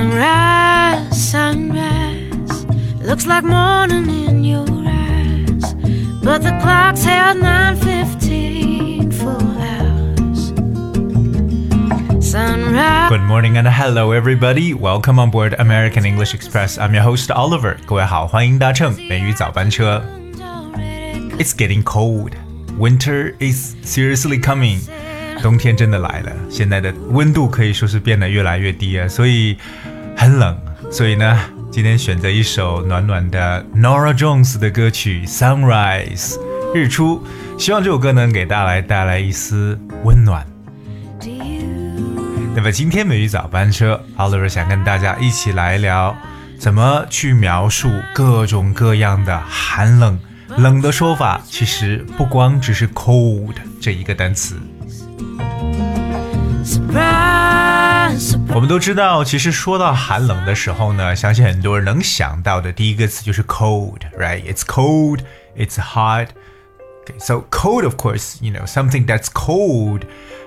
Sunrise, sunrise, looks like morning in your eyes, but the clock's held 9:15 full hours. Sunrise. Good morning and hello everybody. Welcome on board American English Express. I'm your host Oliver. 各位好，欢迎搭乘美语早班车。It's getting cold. Winter is seriously coming. 冬天真的来了，现在的温度可以说是变得越来越低啊，所以 很冷。所以呢，今天选择一首暖暖的 Nora Jones 的歌曲《Sunrise》日出，希望这首歌能给大家带来一丝温暖。那么今天美语早班车，Oliver 想跟大家一起来聊，怎么去描述各种各样的寒冷。冷的说法其实不光只是 cold 这一个单词。我们都知道，其实说到寒冷的时候呢，相信很多人能想到的第一个词就是 cold，right？It's cold, it's hot. Okay, so cold, of course, you know, something that's cold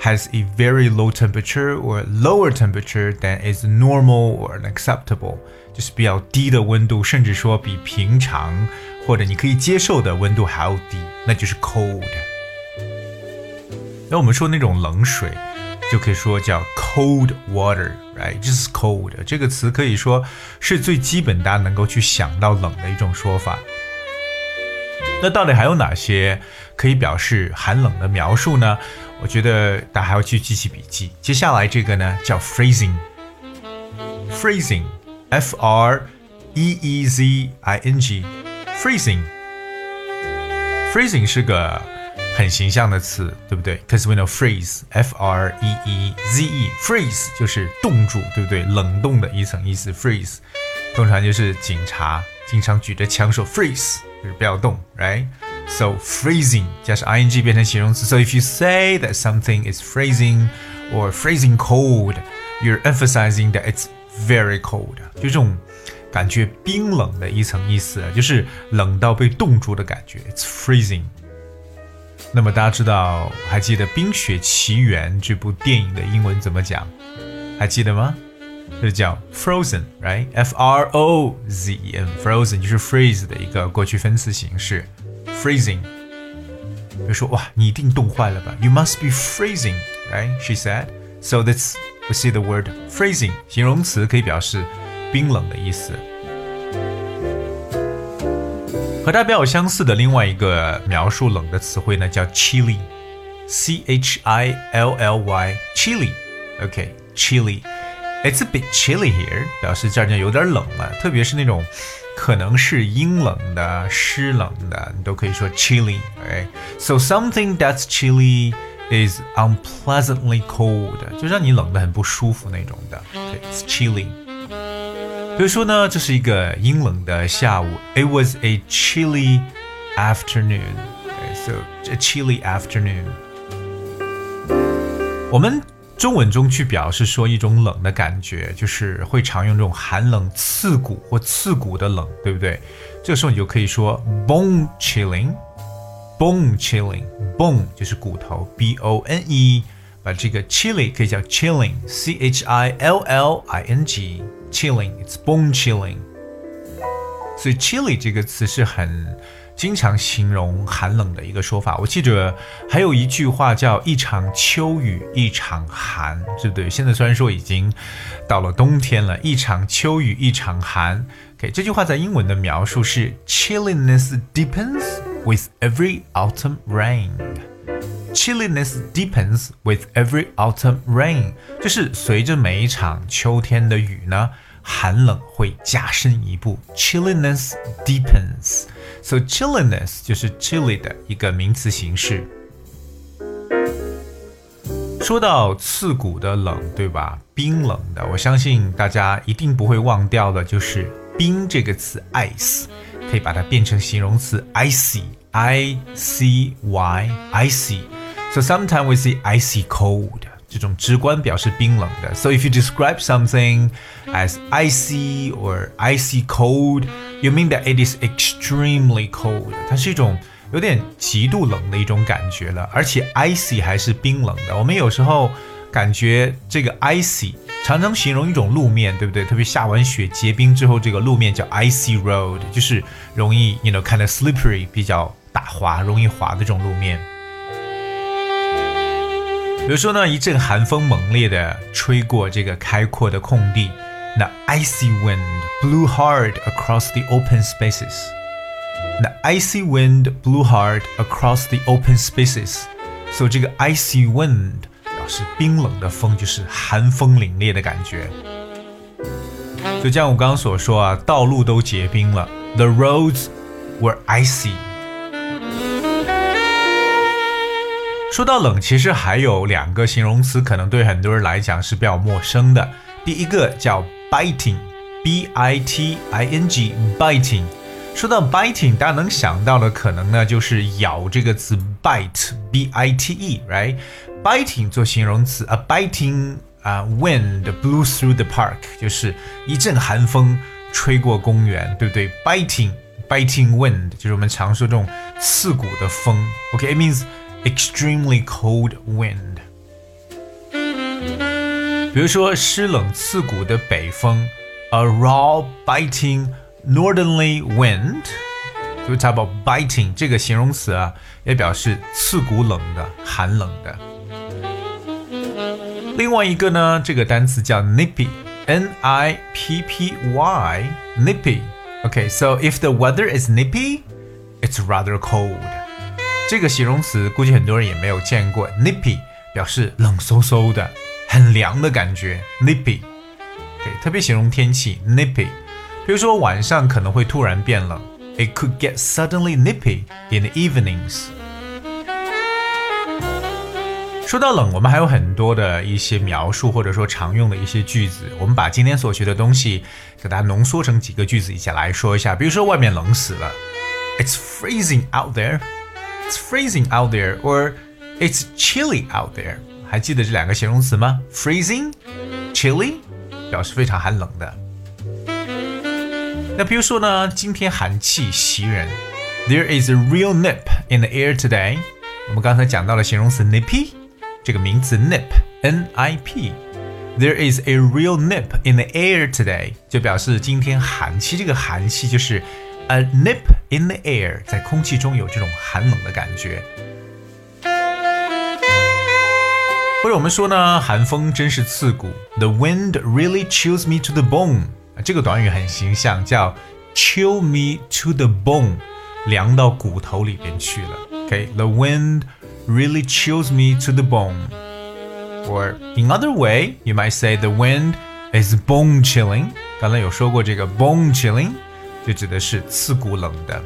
has a very low temperature or lower temperature than is normal or acceptable，就是比较低的温度，甚至说比平常或者你可以接受的温度还要低，那就是 cold。那我们说那种冷水。 就可以说叫 cold water，right？just cold 这个词可以说是最基本大家能够去想到冷的一种说法。那到底还有哪些可以表示寒冷的描述呢？我觉得大家还要去记起笔记。接下来这个呢叫 freezing，freezing，f r e e z i n g，freezing，freezing 是个。很形象的词，对不对？Cause we know freeze，f r e e z e，freeze 就是冻住，对不对？冷冻的一层意思。freeze 通常就是警察经常举着枪说 freeze，就是不要动，right？So freezing 加上 i n g 变成形容词。So if you say that something is freezing or freezing cold，you're emphasizing that it's very cold，就这种感觉冰冷的一层意思，就是冷到被冻住的感觉。It's freezing。 那么大家知道，还记得《冰雪奇缘》这部电影的英文怎么讲？还记得吗？就叫 Frozen，right？F R O Z E N，Frozen 就是 freeze 的一个过去分词形式，freezing。比如说，哇，你一定冻坏了吧？You must be freezing，right？She said。So that's we see the word freezing，形容词可以表示冰冷的意思。和它比较相似的另外一个描述冷的词汇呢，叫 chilly，c h i l l y，chilly，OK，chilly，it's a bit chilly here，表示这儿呢有点冷了，特别是那种可能是阴冷的、湿冷的，你都可以说 chilly，OK，so something that's chilly is unpleasantly cold，就让你冷的很不舒服那种的，OK，it's chilly。 所以说呢，这是一个阴冷的下午。It was a chilly afternoon. So a chilly afternoon. 我们中文中去表示说一种冷的感觉，就是会常用这种寒冷、刺骨或刺骨的冷，对不对？这个时候你就可以说 bone chilling。bone chilling。bone 就是骨头，b o n e。把这个 chilly 可以叫 chilling，c h i l l i n g。Chilling，it's bone chilling。所以 chilly 这个词是很经常形容寒冷的一个说法。我记着还有一句话叫“一场秋雨一场寒”，对不对？现在虽然说已经到了冬天了，一场秋雨一场寒。OK，这句话在英文的描述是 “chilliness deepens with every autumn rain”。Chilliness deepens with every autumn rain，就是随着每一场秋天的雨呢，寒冷会加深一步。Chilliness deepens，so chilliness 就是 chilly 的一个名词形式。说到刺骨的冷，对吧？冰冷的，我相信大家一定不会忘掉的，就是冰这个词，ice，可以把它变成形容词，icy，i c y，icy。So sometimes we see icy cold，这种直观表示冰冷的。So if you describe something as icy or icy cold, you mean that it is extremely cold。它是一种有点极度冷的一种感觉了，而且 icy 还是冰冷的。我们有时候感觉这个 icy 常常形容一种路面，对不对？特别下完雪结冰之后，这个路面叫 icy road，就是容易，you know，看 of slippery，比较打滑、容易滑的这种路面。比如说呢，一阵寒风猛烈的吹过这个开阔的空地，那 icy wind blew hard across the open spaces。那 icy wind blew hard across the open spaces。所以这个 icy wind 表示冰冷的风，就是寒风凛冽的感觉。就像我刚刚所说啊，道路都结冰了，the roads were icy。说到冷，其实还有两个形容词，可能对很多人来讲是比较陌生的。第一个叫 biting，b i t i n g，biting。说到 biting，大家能想到的可能呢，就是咬这个词 bite，b i t e，right？biting 做形容词，a biting 啊 wind blew through the park，就是一阵寒风吹过公园，对不对？biting，biting wind 就是我们常说这种刺骨的风。OK，it means extremely cold wind。比如说湿冷刺骨的北风，a raw biting。Northerly wind，就 talk about biting 这个形容词啊，也表示刺骨冷的、寒冷的。另外一个呢，这个单词叫 nippy，n i p p y，nippy。Okay，so if the weather is nippy，it's rather cold。 这个形容词估计很多人也没有见过，nippy 表示冷飕飕的、很凉的感觉，nippy。对，特别形容天气，nippy。比如说晚上可能会突然变冷，It could get suddenly nippy in the evenings。说到冷，我们还有很多的一些描述或者说常用的一些句子。我们把今天所学的东西给大家浓缩成几个句子一起来说一下。比如说外面冷死了，It's freezing out there。It's freezing out there or It's chilly out there。还记得这两个形容词吗？Freezing，chilly，表示非常寒冷的。那比如说呢，今天寒气袭人，There is a real nip in the air today。我们刚才讲到了形容词 nippy，这个名词 nip，n-i-p。There is a real nip in the air today，就表示今天寒气。这个寒气就是 a nip in the air，在空气中有这种寒冷的感觉。或者我们说呢，寒风真是刺骨，The wind really chills me to the bone。这个短语很形象，叫 chill me to the bone，凉到骨头里边去了。OK，the wind really chills me to the bone。Or in other way, you might say the wind is bone chilling。刚才有说过这个 bone chilling， 就指的是刺骨冷的。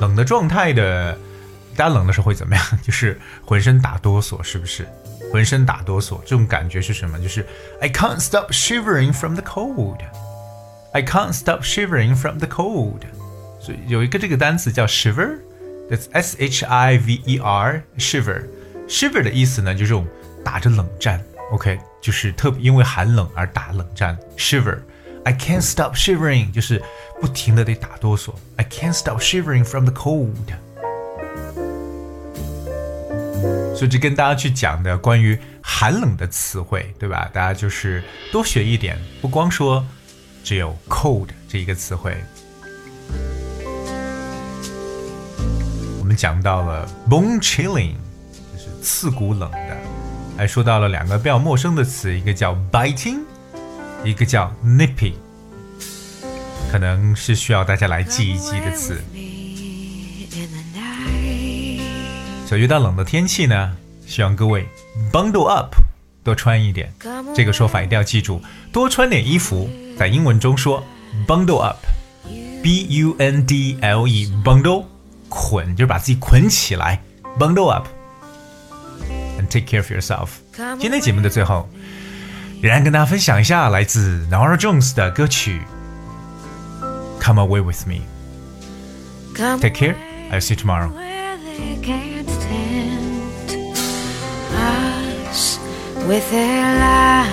冷的状态的，大家冷的时候会怎么样？就是浑身打哆嗦，是不是？浑身打哆嗦，这种感觉是什么？就是 I can't stop shivering from the cold. I can't stop shivering from the cold. 所以有一个这个单词叫 shiver，that's S H I V E R shiver。shiver 的意思呢，就是这种打着冷战。OK，就是特别因为寒冷而打冷战。shiver。I can't stop shivering，就是不停的得打哆嗦。I can't stop shivering from the cold。所以这跟大家去讲的关于寒冷的词汇，对吧？大家就是多学一点，不光说只有 cold 这一个词汇。我们讲到了 bone chilling，就是刺骨冷的，还说到了两个比较陌生的词，一个叫 biting，一个叫 nippy，可能是需要大家来记一记的词。所以遇到冷的天气呢，希望各位 bundle up，多穿一点。这个说法一定要记住，多穿点衣服。在英文中说 bundle up，b u n d l e，bundle 捆就是把自己捆起来，bundle up，and take care of yourself。今天节目的最后，仍然跟大家分享一下来自 Nora Jones 的歌曲《Come Away with Me》。Take care. I'll see you tomorrow. with their lies.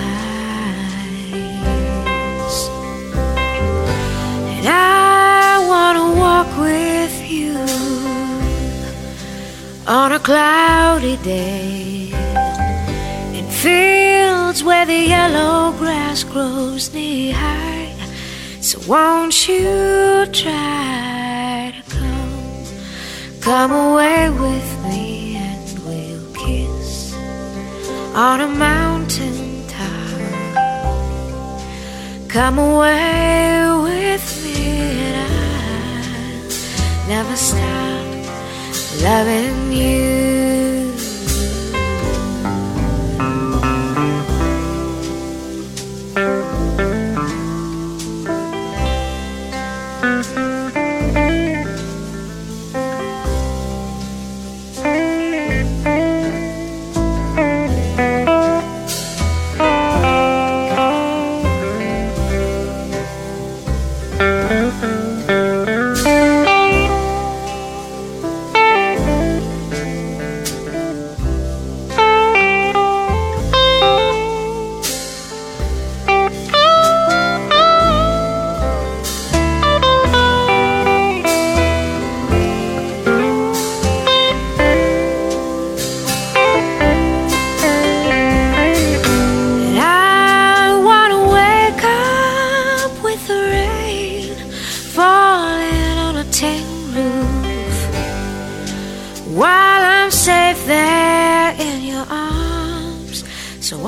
And I want to walk with you on a cloudy day where the yellow grass grows knee high. So won't you try to come, come away with me and we'll kiss on a mountain top. Come away with me and I'll never stop loving you.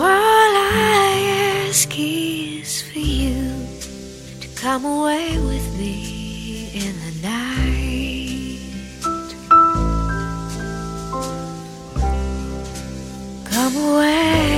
all I ask is for you to come away with me in the night. Come away.